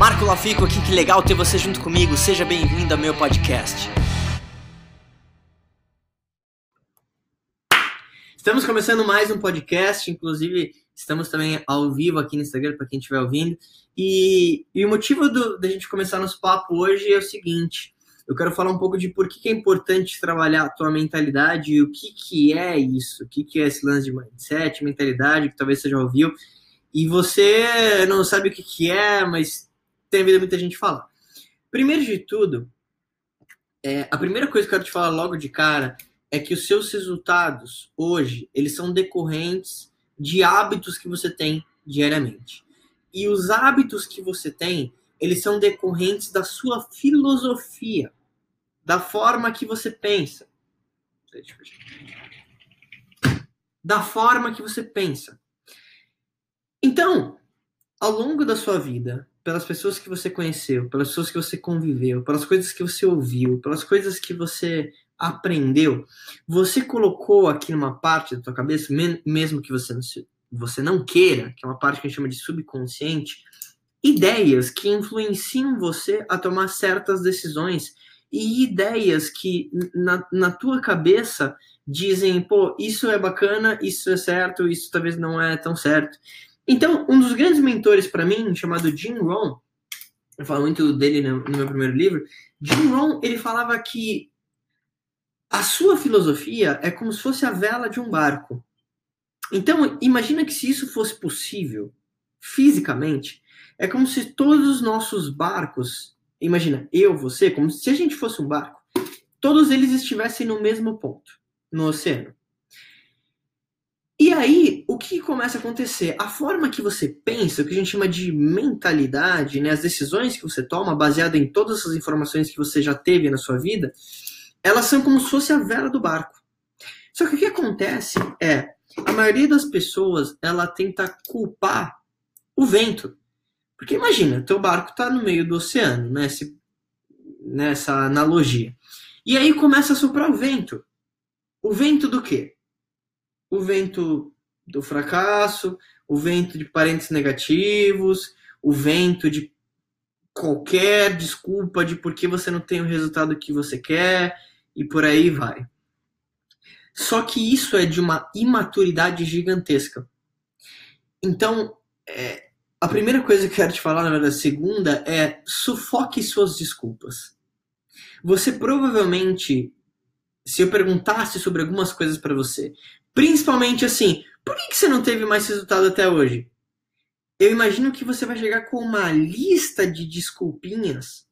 Marco Lafico aqui, que legal ter você junto comigo. Seja bem-vindo ao meu podcast. Estamos começando mais um podcast, inclusive estamos também ao vivo aqui no Instagram para quem estiver ouvindo. E, e o motivo da gente começar nosso papo hoje é o seguinte: eu quero falar um pouco de por que, que é importante trabalhar a tua mentalidade e o que, que é isso, o que, que é esse lance de mindset, mentalidade, que talvez você já ouviu, e você não sabe o que, que é, mas tem havido muita gente falar. Primeiro de tudo, é, a primeira coisa que eu quero te falar logo de cara é que os seus resultados hoje, eles são decorrentes de hábitos que você tem diariamente. E os hábitos que você tem, eles são decorrentes da sua filosofia da forma que você pensa. Da forma que você pensa. Então, ao longo da sua vida, pelas pessoas que você conheceu, pelas pessoas que você conviveu, pelas coisas que você ouviu, pelas coisas que você aprendeu, você colocou aqui numa parte da tua cabeça, mesmo que você não, você não queira, que é uma parte que a gente chama de subconsciente, ideias que influenciam você a tomar certas decisões e ideias que na, na tua cabeça dizem, pô, isso é bacana, isso é certo, isso talvez não é tão certo. Então, um dos grandes mentores para mim, chamado Jim Rohn, eu falo muito dele no, meu primeiro livro, Jim Rohn, ele falava que a sua filosofia é como se fosse a vela de um barco. Então, imagina que se isso fosse possível, fisicamente, é como se todos os nossos barcos imagina, eu, você, como se a gente fosse um barco, todos eles estivessem no mesmo ponto, no oceano. E aí, o que começa a acontecer? A forma que você pensa, o que a gente chama de mentalidade, né, as decisões que você toma, baseada em todas essas informações que você já teve na sua vida, elas são como se fosse a vela do barco. Só que o que acontece é, a maioria das pessoas, ela tenta culpar o vento. Porque imagina, teu barco está no meio do oceano, né? Nessa analogia. E aí começa a soprar o vento. O vento do quê? O vento do fracasso, o vento de parentes negativos, o vento de qualquer desculpa de por que você não tem o resultado que você quer e por aí vai. Só que isso é de uma imaturidade gigantesca. Então, é, a primeira coisa que eu quero te falar, na verdade, a segunda, é sufoque suas desculpas. Você provavelmente, se eu perguntasse sobre algumas coisas para você, principalmente assim, por que você não teve mais resultado até hoje? Eu imagino que você vai chegar com uma lista de desculpinhas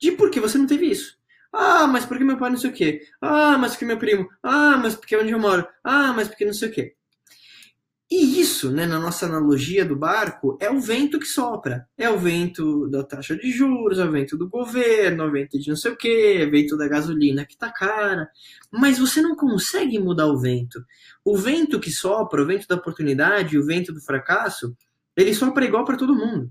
de por que você não teve isso. Ah, mas porque meu pai não sei o quê. Ah, mas porque meu primo. Ah, mas porque é onde eu moro. Ah, mas porque não sei o quê. E isso, né, na nossa analogia do barco, é o vento que sopra. É o vento da taxa de juros, é o vento do governo, é o vento de não sei o quê, é o vento da gasolina que tá cara. Mas você não consegue mudar o vento. O vento que sopra, o vento da oportunidade, o vento do fracasso, ele sopra igual para todo mundo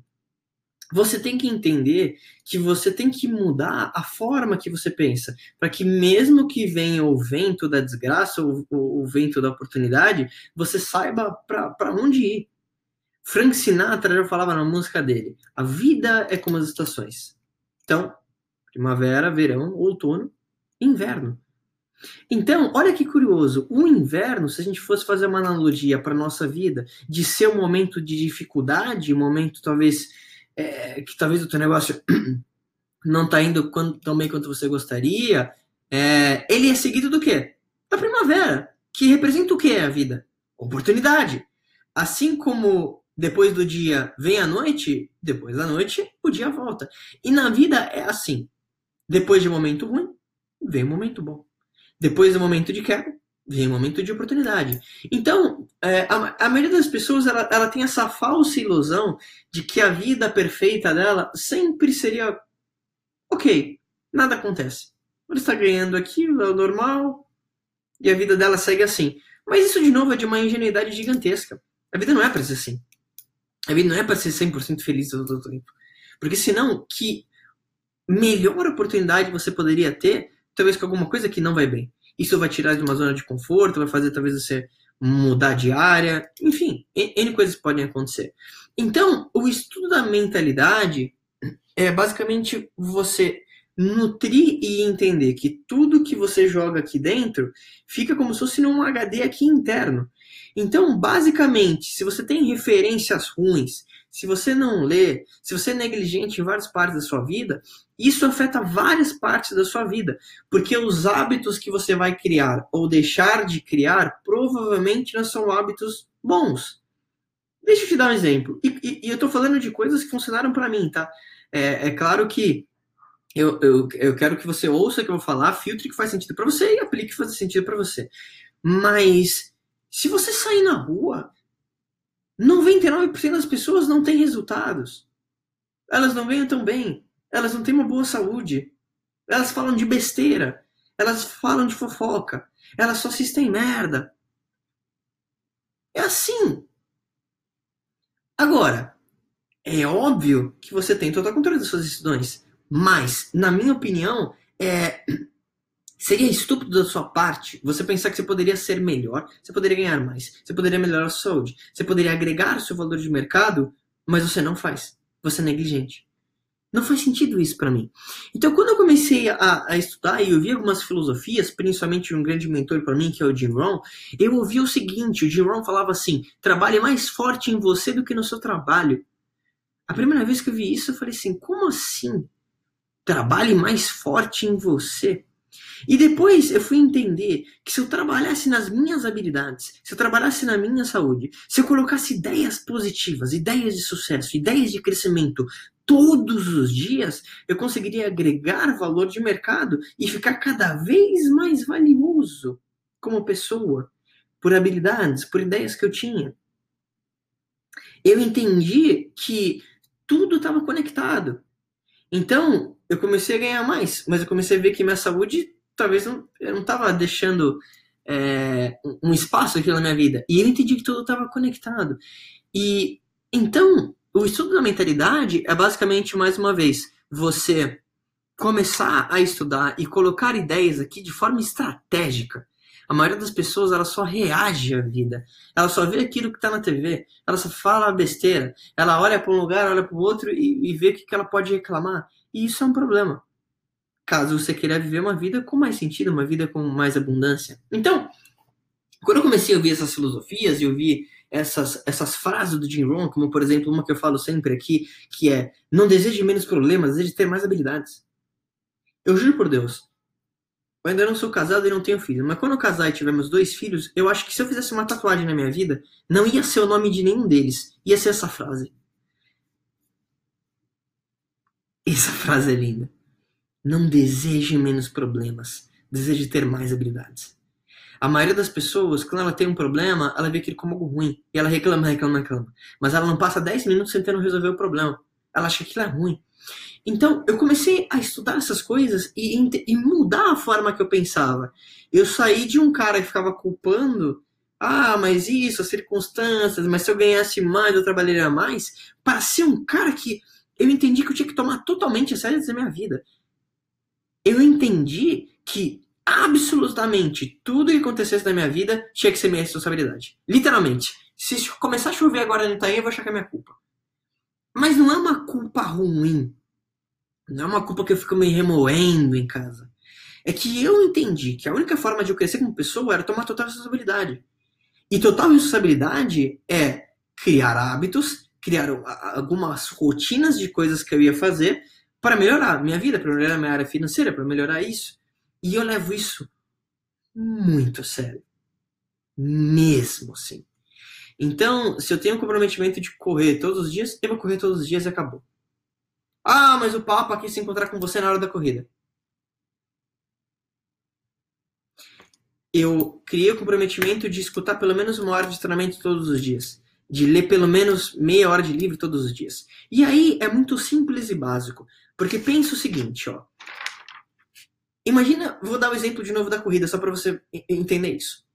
você tem que entender que você tem que mudar a forma que você pensa, para que mesmo que venha o vento da desgraça, ou o, o vento da oportunidade, você saiba para onde ir. Frank Sinatra já falava na música dele: a vida é como as estações. Então, primavera, verão, outono, inverno. Então, olha que curioso, o inverno, se a gente fosse fazer uma analogia para nossa vida, de ser um momento de dificuldade, um momento talvez é, que talvez o teu negócio não está indo tão bem quanto você gostaria, é, ele é seguido do quê? Da primavera, que representa o quê a vida? Oportunidade. Assim como depois do dia vem a noite, depois da noite o dia volta. E na vida é assim. Depois de um momento ruim, vem um momento bom. Depois do momento de queda, vem um momento de oportunidade. Então, é, a, a, maioria das pessoas ela, ela tem essa falsa ilusão de que a vida perfeita dela sempre seria ok, nada acontece. Ela está ganhando aquilo, é o normal, e a vida dela segue assim. Mas isso, de novo, é de uma ingenuidade gigantesca. A vida não é para ser assim. A vida não é para ser 100% feliz todo o tempo. Porque senão, que melhor oportunidade você poderia ter, talvez com alguma coisa que não vai bem. Isso vai tirar de uma zona de conforto, vai fazer talvez você mudar de área, enfim, N coisas podem acontecer. Então, o estudo da mentalidade é basicamente você nutrir e entender que tudo que você joga aqui dentro fica como se fosse num HD aqui interno. Então, basicamente, se você tem referências ruins, se você não lê, se você é negligente em várias partes da sua vida, isso afeta várias partes da sua vida, porque os hábitos que você vai criar ou deixar de criar provavelmente não são hábitos bons. Deixa eu te dar um exemplo. E, e, e eu estou falando de coisas que funcionaram para mim, tá? É, é claro que eu, eu, eu quero que você ouça o que eu vou falar, filtre que faz sentido para você e aplique o que faz sentido para você. Mas se você sair na rua, 99% das pessoas não têm resultados. Elas não ganham tão bem. Elas não têm uma boa saúde. Elas falam de besteira. Elas falam de fofoca. Elas só assistem merda. É assim. Agora, é óbvio que você tem total controle das suas decisões. Mas, na minha opinião, é, seria estúpido da sua parte você pensar que você poderia ser melhor, você poderia ganhar mais, você poderia melhorar a sua saúde, você poderia agregar o seu valor de mercado, mas você não faz. Você é negligente. Não faz sentido isso para mim. Então, quando eu comecei a, a, estudar e eu vi algumas filosofias, principalmente um grande mentor para mim, que é o Jim Rohn, eu ouvi o seguinte: o Jim Rohn falava assim, trabalhe mais forte em você do que no seu trabalho. A primeira vez que eu vi isso, eu falei assim: como assim? Trabalhe mais forte em você. E depois eu fui entender que se eu trabalhasse nas minhas habilidades, se eu trabalhasse na minha saúde, se eu colocasse ideias positivas, ideias de sucesso, ideias de crescimento todos os dias, eu conseguiria agregar valor de mercado e ficar cada vez mais valioso como pessoa, por habilidades, por ideias que eu tinha. Eu entendi que tudo estava conectado. Então, eu comecei a ganhar mais, mas eu comecei a ver que minha saúde talvez não, eu não estava deixando é, um espaço aqui na minha vida. E eu entendi que tudo estava conectado. E então, o estudo da mentalidade é basicamente, mais uma vez, você começar a estudar e colocar ideias aqui de forma estratégica. A maioria das pessoas ela só reage à vida. Ela só vê aquilo que está na TV. Ela só fala besteira. Ela olha para um lugar, olha para o outro e, e vê o que, que ela pode reclamar. E isso é um problema. Caso você queira viver uma vida com mais sentido, uma vida com mais abundância. Então, quando eu comecei a ouvir essas filosofias e ouvir essas, essas frases do Jim Rohn, como por exemplo uma que eu falo sempre aqui, que é não deseje menos problemas, deseje ter mais habilidades. Eu juro por Deus, eu ainda não sou casado e não tenho filho, mas quando eu casar e tivermos dois filhos, eu acho que se eu fizesse uma tatuagem na minha vida, não ia ser o nome de nenhum deles, ia ser essa frase. Essa frase é linda. Não deseje menos problemas, deseje ter mais habilidades. A maioria das pessoas, quando ela tem um problema, ela vê aquilo como algo ruim. E ela reclama, reclama, reclama. Mas ela não passa 10 minutos tentando resolver o problema. Ela acha que aquilo é ruim. Então, eu comecei a estudar essas coisas e, e mudar a forma que eu pensava. Eu saí de um cara que ficava culpando ah, mas isso, as circunstâncias, mas se eu ganhasse mais, eu trabalharia mais, para ser um cara que eu entendi que eu tinha que tomar totalmente a sério da minha vida. Eu entendi que absolutamente tudo que acontecesse na minha vida tinha que ser minha responsabilidade. Literalmente. Se começar a chover agora no Itaim, eu vou achar que é minha culpa. Mas não é uma culpa ruim. Não é uma culpa que eu fico me remoendo em casa. É que eu entendi que a única forma de eu crescer como pessoa era tomar total responsabilidade. E total responsabilidade é criar hábitos criar algumas rotinas de coisas que eu ia fazer para melhorar minha vida, para melhorar minha área financeira, para melhorar isso. E eu levo isso muito a sério. Mesmo assim. Então, se eu tenho o comprometimento de correr todos os dias, eu vou correr todos os dias e acabou. Ah, mas o Papa quis se encontrar com você na hora da corrida. Eu criei o comprometimento de escutar pelo menos uma hora de treinamento todos os dias de ler pelo menos meia hora de livro todos os dias. E aí é muito simples e básico, porque pensa o seguinte, ó. Imagina, vou dar o um exemplo de novo da corrida só para você entender isso.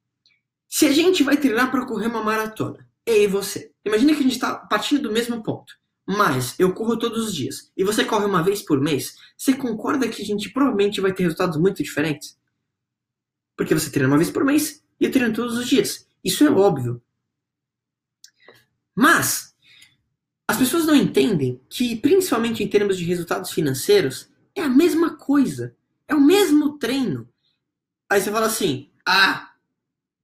Se a gente vai treinar para correr uma maratona, eu e você. Imagina que a gente está partindo do mesmo ponto. Mas eu corro todos os dias e você corre uma vez por mês, você concorda que a gente provavelmente vai ter resultados muito diferentes? Porque você treina uma vez por mês e eu treino todos os dias. Isso é óbvio. Mas, As pessoas não entendem que, principalmente em termos de resultados financeiros, é a mesma coisa. É o mesmo treino. Aí você fala assim: ah,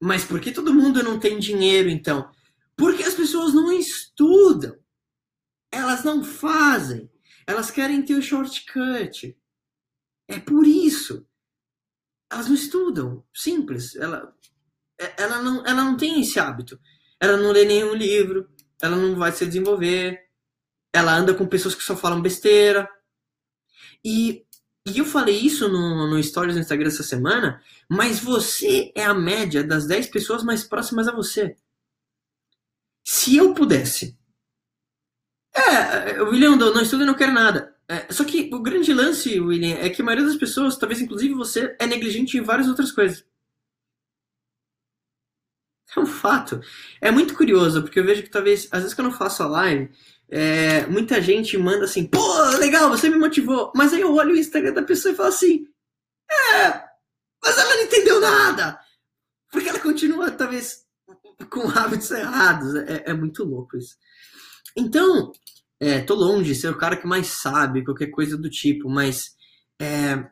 mas por que todo mundo não tem dinheiro então? Porque as pessoas não estudam. Elas não fazem. Elas querem ter o shortcut. É por isso. Elas não estudam. Simples. Ela, ela, não, ela não tem esse hábito. Ela não lê nenhum livro. Ela não vai se desenvolver. Ela anda com pessoas que só falam besteira. E, e eu falei isso no, no Stories do Instagram essa semana, mas você é a média das 10 pessoas mais próximas a você. Se eu pudesse é, William, não estuda e não quer nada. É, só que o grande lance, William, é que a maioria das pessoas, talvez inclusive você, é negligente em várias outras coisas. É um fato. É muito curioso, porque eu vejo que talvez, às vezes quando eu faço a live, é, muita gente manda assim, pô, legal, você me motivou. Mas aí eu olho o Instagram da pessoa e falo assim, é, mas ela não entendeu nada. Porque ela continua, talvez, com hábitos errados. É, é muito louco isso. Então, é, tô longe de ser o cara que mais sabe, qualquer coisa do tipo, mas é,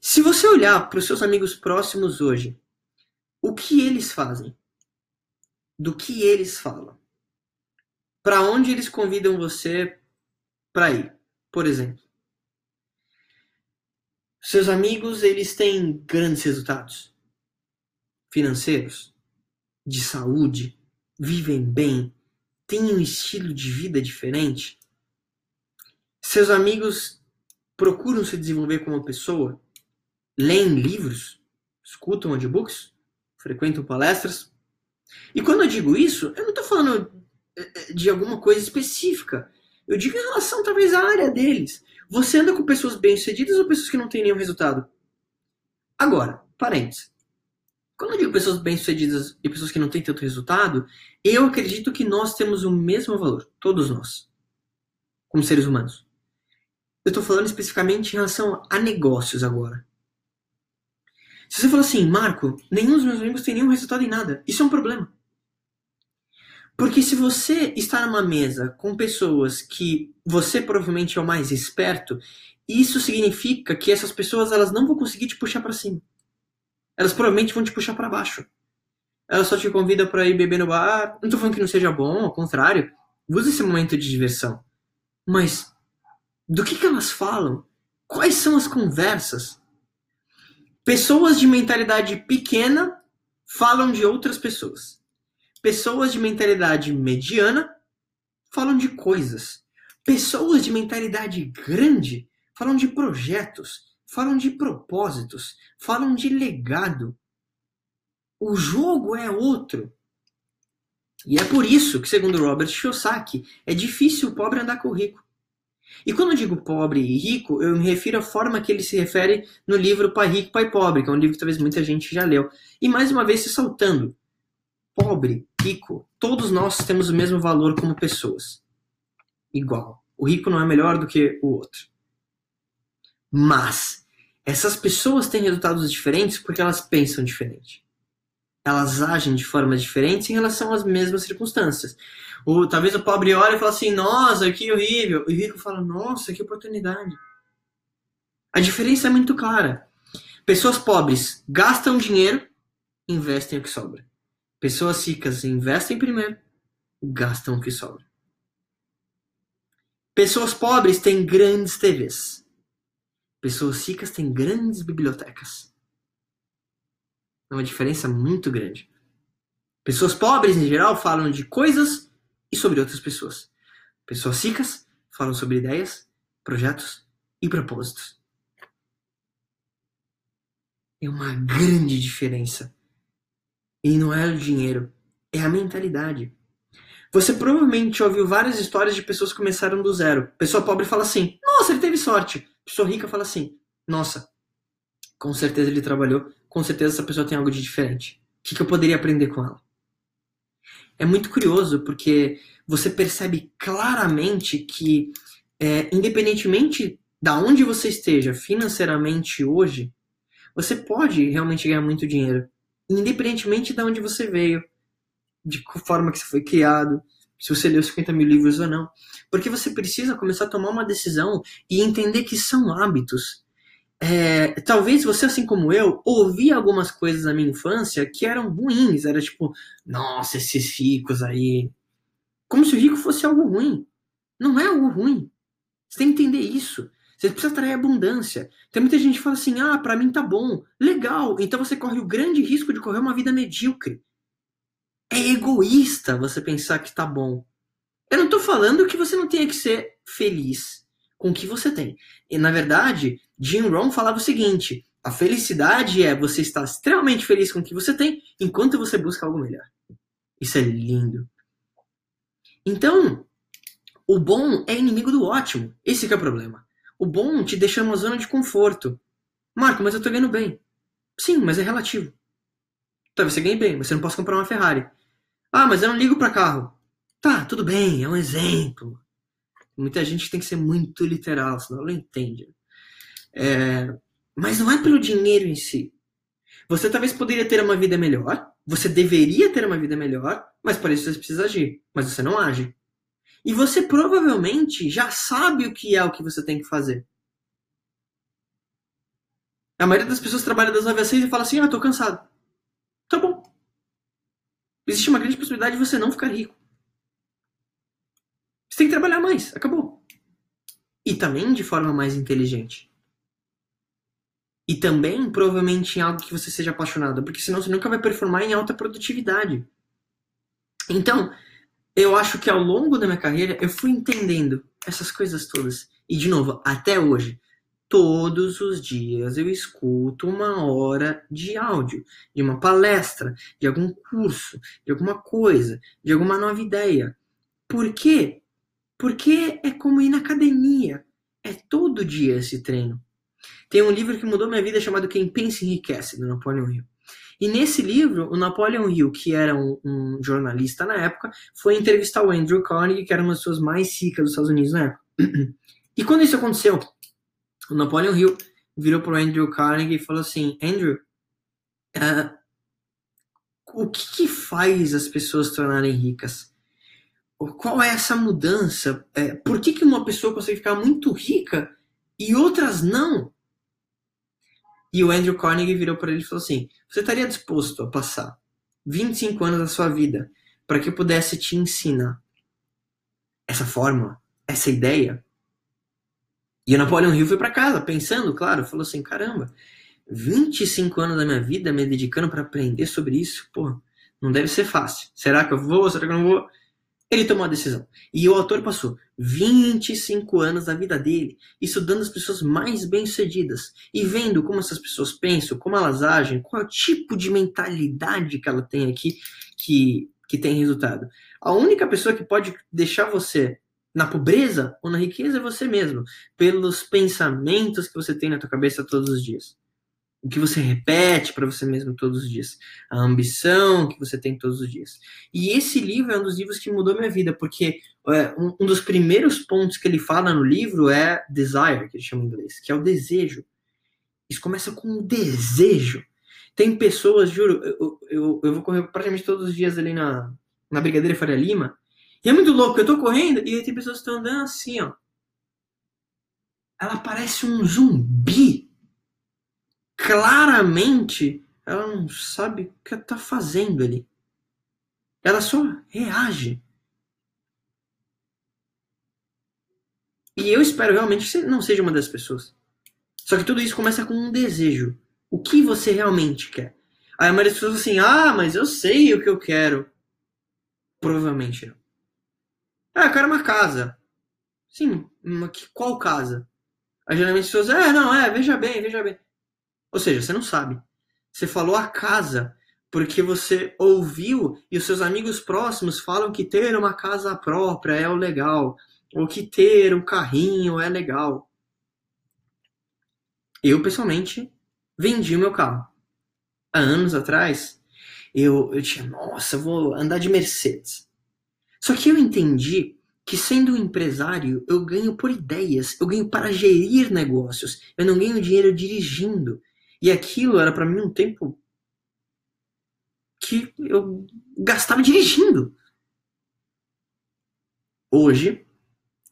se você olhar para os seus amigos próximos hoje, o que eles fazem? Do que eles falam? Para onde eles convidam você para ir? Por exemplo, seus amigos eles têm grandes resultados financeiros, de saúde, vivem bem, têm um estilo de vida diferente? Seus amigos procuram se desenvolver como pessoa? Leem livros? Escutam audiobooks? Frequentam palestras? E quando eu digo isso, eu não estou falando de alguma coisa específica. Eu digo em relação, talvez, à área deles. Você anda com pessoas bem-sucedidas ou pessoas que não têm nenhum resultado? Agora, parênteses. Quando eu digo pessoas bem-sucedidas e pessoas que não têm tanto resultado, eu acredito que nós temos o mesmo valor, todos nós, como seres humanos. Eu estou falando especificamente em relação a negócios agora. Se você falar assim, Marco, nenhum dos meus amigos tem nenhum resultado em nada, isso é um problema. Porque se você está numa mesa com pessoas que você provavelmente é o mais esperto, isso significa que essas pessoas elas não vão conseguir te puxar para cima elas provavelmente vão te puxar para baixo. Elas só te convidam para ir beber no bar. Não tô falando que não seja bom, ao contrário. Use esse momento de diversão. Mas do que, que elas falam? Quais são as conversas? Pessoas de mentalidade pequena falam de outras pessoas. Pessoas de mentalidade mediana falam de coisas. Pessoas de mentalidade grande falam de projetos falam de propósitos, falam de legado. O jogo é outro. E é por isso que, segundo Robert Kiyosaki, é difícil o pobre andar com o rico. E quando eu digo pobre e rico, eu me refiro à forma que ele se refere no livro Pai Rico, Pai Pobre, que é um livro que talvez muita gente já leu. E mais uma vez se saltando. Pobre, rico, todos nós temos o mesmo valor como pessoas. Igual. O rico não é melhor do que o outro. Mas essas pessoas têm resultados diferentes porque elas pensam diferente. Elas agem de formas diferentes em relação às mesmas circunstâncias. Ou talvez o pobre olhe e fala assim: Nossa, que horrível. E o rico fala: Nossa, que oportunidade. A diferença é muito clara. Pessoas pobres gastam dinheiro, investem o que sobra. Pessoas ricas investem primeiro, gastam o que sobra. Pessoas pobres têm grandes TVs. Pessoas ricas têm grandes bibliotecas. É uma diferença muito grande. Pessoas pobres, em geral, falam de coisas e sobre outras pessoas. Pessoas ricas falam sobre ideias, projetos e propósitos. É uma grande diferença. E não é o dinheiro, é a mentalidade. Você provavelmente ouviu várias histórias de pessoas que começaram do zero. Pessoa pobre fala assim: Nossa, ele teve sorte pessoa rica fala assim: nossa, com certeza ele trabalhou, com certeza essa pessoa tem algo de diferente. O que, eu poderia aprender com ela? É muito curioso porque você percebe claramente que, é, independentemente da onde você esteja financeiramente hoje, você pode realmente ganhar muito dinheiro, independentemente de onde você veio, de que forma que você foi criado, se você leu 50 mil livros ou não. Porque você precisa começar a tomar uma decisão e entender que são hábitos. É, talvez você, assim como eu, ouvia algumas coisas na minha infância que eram ruins. Era tipo, nossa, esses ricos aí. Como se o rico fosse algo ruim. Não é algo ruim. Você tem que entender isso. Você precisa atrair abundância. Tem muita gente que fala assim: ah, pra mim tá bom. Legal. Então você corre o grande risco de correr uma vida medíocre. É egoísta você pensar que tá bom. Eu não tô falando que você não tenha que ser feliz com o que você tem. E na verdade, Jim Rohn falava o seguinte: a felicidade é você estar extremamente feliz com o que você tem enquanto você busca algo melhor. Isso é lindo. Então, o bom é inimigo do ótimo. Esse é o problema. O bom te deixa numa zona de conforto. Marco, mas eu tô ganhando bem. Sim, mas é relativo. Talvez você ganhe bem, mas você não pode comprar uma Ferrari. Ah, mas eu não ligo para carro. Tá, tudo bem, é um exemplo. Muita gente tem que ser muito literal, senão não entende. É... Mas não é pelo dinheiro em si. Você talvez poderia ter uma vida melhor, você deveria ter uma vida melhor, mas para isso você precisa agir. Mas você não age. E você provavelmente já sabe o que é o que você tem que fazer. A maioria das pessoas trabalha das 9 às 6 e fala assim: Ah, tô cansado. Tá bom. Existe uma grande possibilidade de você não ficar rico. Você tem que trabalhar mais. Acabou. E também de forma mais inteligente. E também, provavelmente, em algo que você seja apaixonado, porque senão você nunca vai performar em alta produtividade. Então, eu acho que ao longo da minha carreira eu fui entendendo essas coisas todas. E de novo, até hoje, todos os dias eu escuto uma hora de áudio, de uma palestra, de algum curso, de alguma coisa, de alguma nova ideia. Por quê? Porque é como ir na academia. É todo dia esse treino. Tem um livro que mudou minha vida chamado Quem Pensa Enriquece, do Napoleon Hill. E nesse livro, o Napoleon Hill, que era um, um, jornalista na época, foi entrevistar o Andrew Carnegie, que era uma das pessoas mais ricas dos Estados Unidos na época. E quando isso aconteceu, o Napoleon Hill virou para o Andrew Carnegie e falou assim: Andrew, uh, o que, que, faz as pessoas tornarem ricas? Qual é essa mudança? É, por que, que uma pessoa consegue ficar muito rica e outras não? E o Andrew Carnegie virou para ele e falou assim: Você estaria disposto a passar 25 anos da sua vida para que eu pudesse te ensinar essa fórmula, essa ideia? E o Napoleon Hill foi para casa, pensando, claro, falou assim: caramba, 25 anos da minha vida me dedicando para aprender sobre isso, pô, não deve ser fácil. Será que eu vou? Será que eu não vou? Ele tomou a decisão. E o autor passou 25 anos da vida dele estudando as pessoas mais bem-sucedidas e vendo como essas pessoas pensam, como elas agem, qual é o tipo de mentalidade que ela tem aqui que, que tem resultado. A única pessoa que pode deixar você na pobreza ou na riqueza é você mesmo, pelos pensamentos que você tem na tua cabeça todos os dias o que você repete para você mesmo todos os dias, a ambição que você tem todos os dias. E esse livro é um dos livros que mudou minha vida, porque é, um, um, dos primeiros pontos que ele fala no livro é desire, que ele chama em inglês, que é o desejo. Isso começa com um desejo. Tem pessoas, juro, eu, eu, eu vou correr praticamente todos os dias ali na, na Brigadeira Faria Lima, e é muito louco, eu tô correndo e tem pessoas que estão andando assim, ó. Ela parece um zumbi claramente ela não sabe o que está fazendo ali. Ela só reage. E eu espero realmente que você não seja uma das pessoas. Só que tudo isso começa com um desejo. O que você realmente quer? Aí a maioria das pessoas assim, ah, mas eu sei o que eu quero. Provavelmente não. Ah, eu quero uma casa. Sim, uma, qual casa? Aí geralmente as pessoas, é, não, é, veja bem, veja bem. Ou seja, você não sabe. Você falou a casa porque você ouviu e os seus amigos próximos falam que ter uma casa própria é o legal, ou que ter um carrinho é legal. Eu, pessoalmente, vendi o meu carro. Há anos atrás, eu, eu tinha, nossa, vou andar de Mercedes. Só que eu entendi que sendo um empresário, eu ganho por ideias, eu ganho para gerir negócios, eu não ganho dinheiro dirigindo. E aquilo era para mim um tempo que eu gastava dirigindo. Hoje,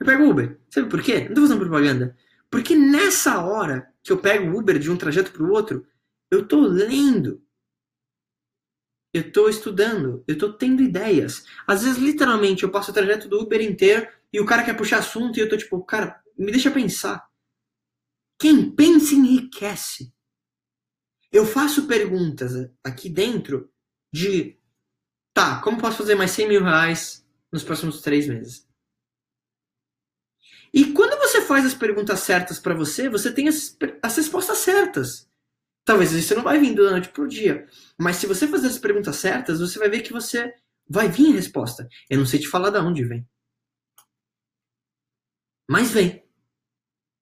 eu pego Uber. Sabe por quê? Não tô fazendo propaganda. Porque nessa hora que eu pego o Uber de um trajeto para o outro, eu tô lendo. Eu tô estudando, eu tô tendo ideias. Às vezes, literalmente, eu passo o trajeto do Uber inteiro e o cara quer puxar assunto e eu tô tipo, cara, me deixa pensar. Quem pensa enriquece. Eu faço perguntas aqui dentro de, tá, como posso fazer mais 100 mil reais nos próximos três meses? E quando você faz as perguntas certas para você, você tem as, as respostas certas. Talvez isso não vai vir da noite pro dia. Mas se você fazer as perguntas certas, você vai ver que você vai vir a resposta. Eu não sei te falar de onde vem. Mas vem.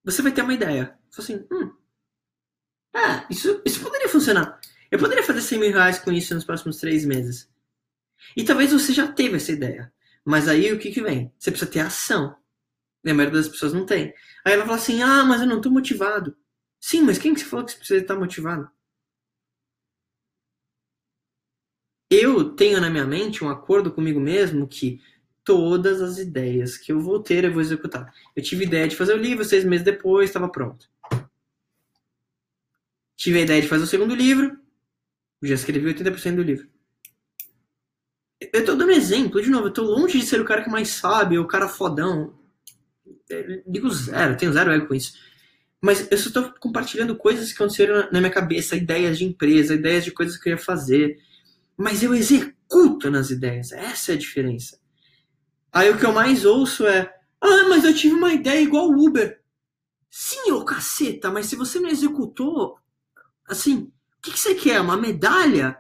Você vai ter uma ideia. Fala assim, hum. Ah, isso, isso poderia funcionar. Eu poderia fazer 100 mil reais com isso nos próximos três meses. E talvez você já teve essa ideia. Mas aí o que, que vem? Você precisa ter ação. E a maioria das pessoas não tem. Aí ela fala assim: ah, mas eu não tô motivado. Sim, mas quem que você falou que você precisa estar motivado? Eu tenho na minha mente um acordo comigo mesmo que todas as ideias que eu vou ter eu vou executar. Eu tive ideia de fazer o livro, seis meses depois estava pronto. Tive a ideia de fazer o segundo livro, já escrevi 80% do livro. Eu tô dando exemplo, de novo, eu tô longe de ser o cara que mais sabe, o cara fodão digo zero, tenho zero ego com isso. Mas eu só estou compartilhando coisas que aconteceram na minha cabeça, ideias de empresa, ideias de coisas que eu ia fazer. Mas eu executo nas ideias, essa é a diferença. Aí o que eu mais ouço é: Ah, mas eu tive uma ideia igual o Uber. Sim, ô caceta, mas se você não executou, assim, o que, que você quer? Uma medalha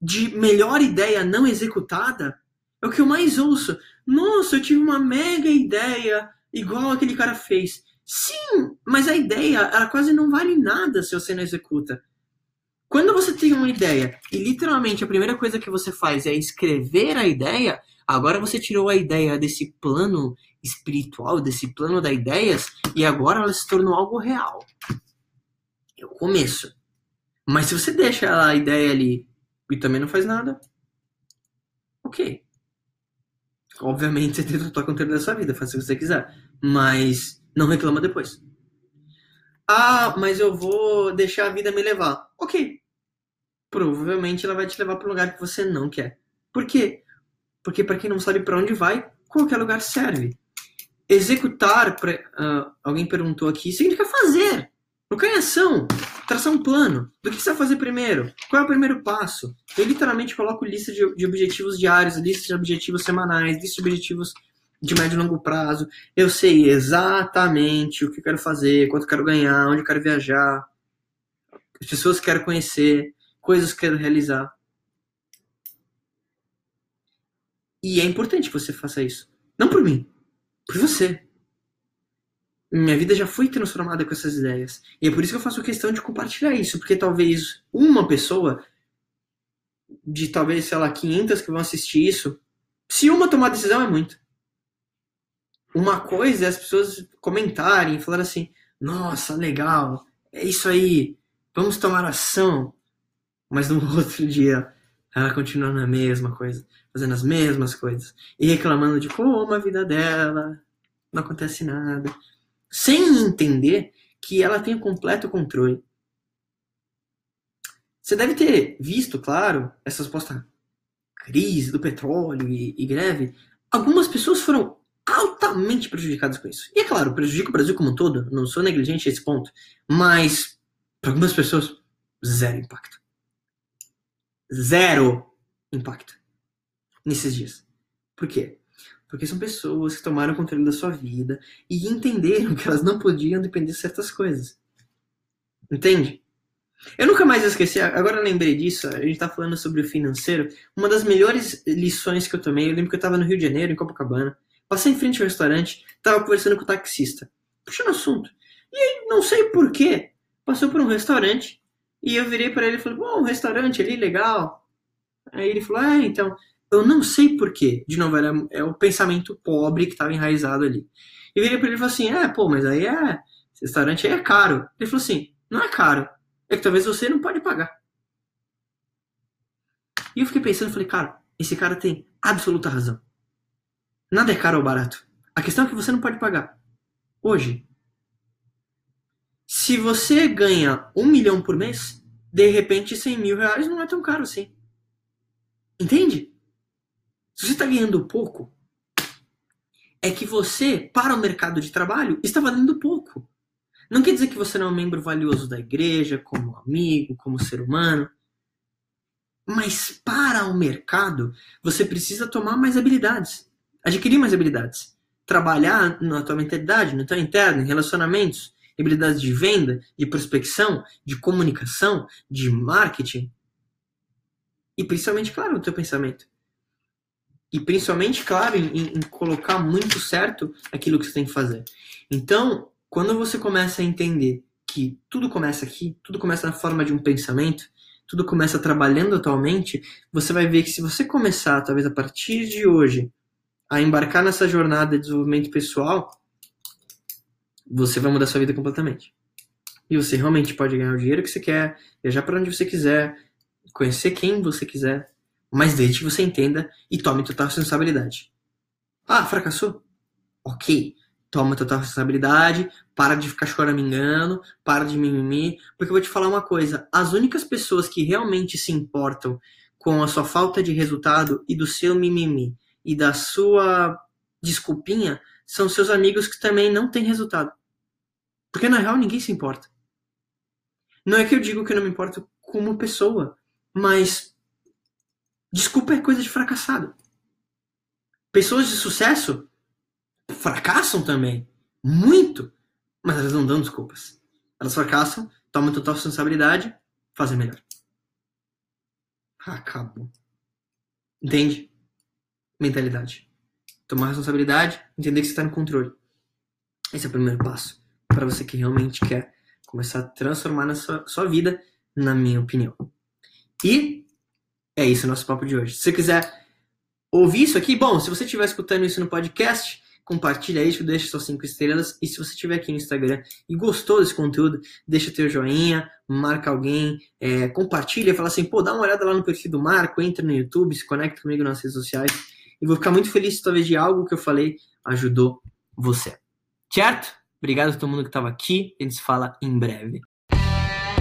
de melhor ideia não executada? É o que eu mais ouço. Nossa, eu tive uma mega ideia igual aquele cara fez. Sim, mas a ideia, ela quase não vale nada se você não executa. Quando você tem uma ideia e literalmente a primeira coisa que você faz é escrever a ideia, agora você tirou a ideia desse plano espiritual, desse plano das ideias, e agora ela se tornou algo real. É o começo. Mas se você deixa a ideia ali e também não faz nada, ok. Obviamente você tem total controle da sua vida, faz o que você quiser. Mas não reclama depois. Ah, mas eu vou deixar a vida me levar. Ok. Provavelmente ela vai te levar para um lugar que você não quer. Por quê? Porque para quem não sabe para onde vai, qualquer lugar serve. Executar, pra, uh, alguém perguntou aqui, significa fazer. Colocar em ação, traçar um plano. Do que você vai fazer primeiro? Qual é o primeiro passo? Eu literalmente coloco lista de, de objetivos diários, lista de objetivos semanais, lista de objetivos de médio e longo prazo. Eu sei exatamente o que eu quero fazer, quanto eu quero ganhar, onde eu quero viajar, as pessoas que quero conhecer, coisas que quero realizar. E é importante que você faça isso. Não por mim, por você. Minha vida já foi transformada com essas ideias. E é por isso que eu faço questão de compartilhar isso, porque talvez uma pessoa, de talvez, sei lá, 500 que vão assistir isso, se uma tomar decisão é muito. Uma coisa é as pessoas comentarem, falar assim: nossa, legal, é isso aí, vamos tomar ação. Mas no outro dia, ela continua na mesma coisa, fazendo as mesmas coisas, e reclamando de como a vida dela não acontece nada sem entender que ela tem o completo controle. Você deve ter visto, claro, essa suposta crise do petróleo e, e greve. Algumas pessoas foram altamente prejudicadas com isso. E é claro, prejudica o Brasil como um todo, não sou negligente a esse ponto, mas para algumas pessoas, zero impacto. Zero impacto nesses dias. Por quê? Porque são pessoas que tomaram o controle da sua vida e entenderam que elas não podiam depender de certas coisas. Entende? Eu nunca mais esqueci, agora eu lembrei disso, a gente tá falando sobre o financeiro. Uma das melhores lições que eu tomei, eu lembro que eu tava no Rio de Janeiro, em Copacabana, passei em frente ao restaurante, tava conversando com o taxista, puxando assunto. E aí, não sei porquê, passou por um restaurante, e eu virei para ele e falei, bom, um restaurante ali, legal. Aí ele falou, ah, então, eu não sei porquê. De novo, era, é o pensamento pobre que estava enraizado ali. E virei para ele e falei assim: é, pô, mas aí é. Esse restaurante aí é caro. Ele falou assim: não é caro. É que talvez você não pode pagar. E eu fiquei pensando, falei, cara, esse cara tem absoluta razão. Nada é caro ou barato. A questão é que você não pode pagar. Hoje. Se você ganha um milhão por mês, de repente 100 mil reais não é tão caro assim. Entende? Se você está ganhando pouco, é que você, para o mercado de trabalho, está valendo pouco. Não quer dizer que você não é um membro valioso da igreja, como amigo, como ser humano. Mas para o mercado, você precisa tomar mais habilidades, adquirir mais habilidades, trabalhar na tua mentalidade, no teu interno, em relacionamentos, habilidades de venda, de prospecção, de comunicação, de marketing. E principalmente, claro, no teu pensamento. E principalmente, claro, em, em colocar muito certo aquilo que você tem que fazer. Então, quando você começa a entender que tudo começa aqui, tudo começa na forma de um pensamento, tudo começa trabalhando atualmente, você vai ver que se você começar, talvez a partir de hoje, a embarcar nessa jornada de desenvolvimento pessoal, você vai mudar sua vida completamente. E você realmente pode ganhar o dinheiro que você quer, viajar para onde você quiser, conhecer quem você quiser, mas desde que você entenda e tome total responsabilidade. Ah, fracassou? Ok toma total responsabilidade, para de ficar choramingando, para de mimimi, porque eu vou te falar uma coisa, as únicas pessoas que realmente se importam com a sua falta de resultado e do seu mimimi e da sua desculpinha são seus amigos que também não têm resultado. Porque na real ninguém se importa. Não é que eu digo que eu não me importo como pessoa, mas desculpa é coisa de fracassado. Pessoas de sucesso fracassam também. Muito. Mas elas não dão desculpas. Elas fracassam, tomam total responsabilidade, fazem melhor. Acabou. Entende? Mentalidade. Tomar responsabilidade, entender que você está no controle. Esse é o primeiro passo. Para você que realmente quer começar a transformar na sua, sua vida, na minha opinião. E é isso o nosso papo de hoje. Se você quiser ouvir isso aqui, bom, se você estiver escutando isso no podcast, compartilha isso, deixa suas 5 estrelas. E se você estiver aqui no Instagram e gostou desse conteúdo, deixa teu joinha, marca alguém, é, compartilha, fala assim, pô, dá uma olhada lá no perfil do Marco, entra no YouTube, se conecta comigo nas redes sociais. E vou ficar muito feliz se talvez de algo que eu falei ajudou você. Certo? Obrigado a todo mundo que estava aqui. A gente se fala em breve.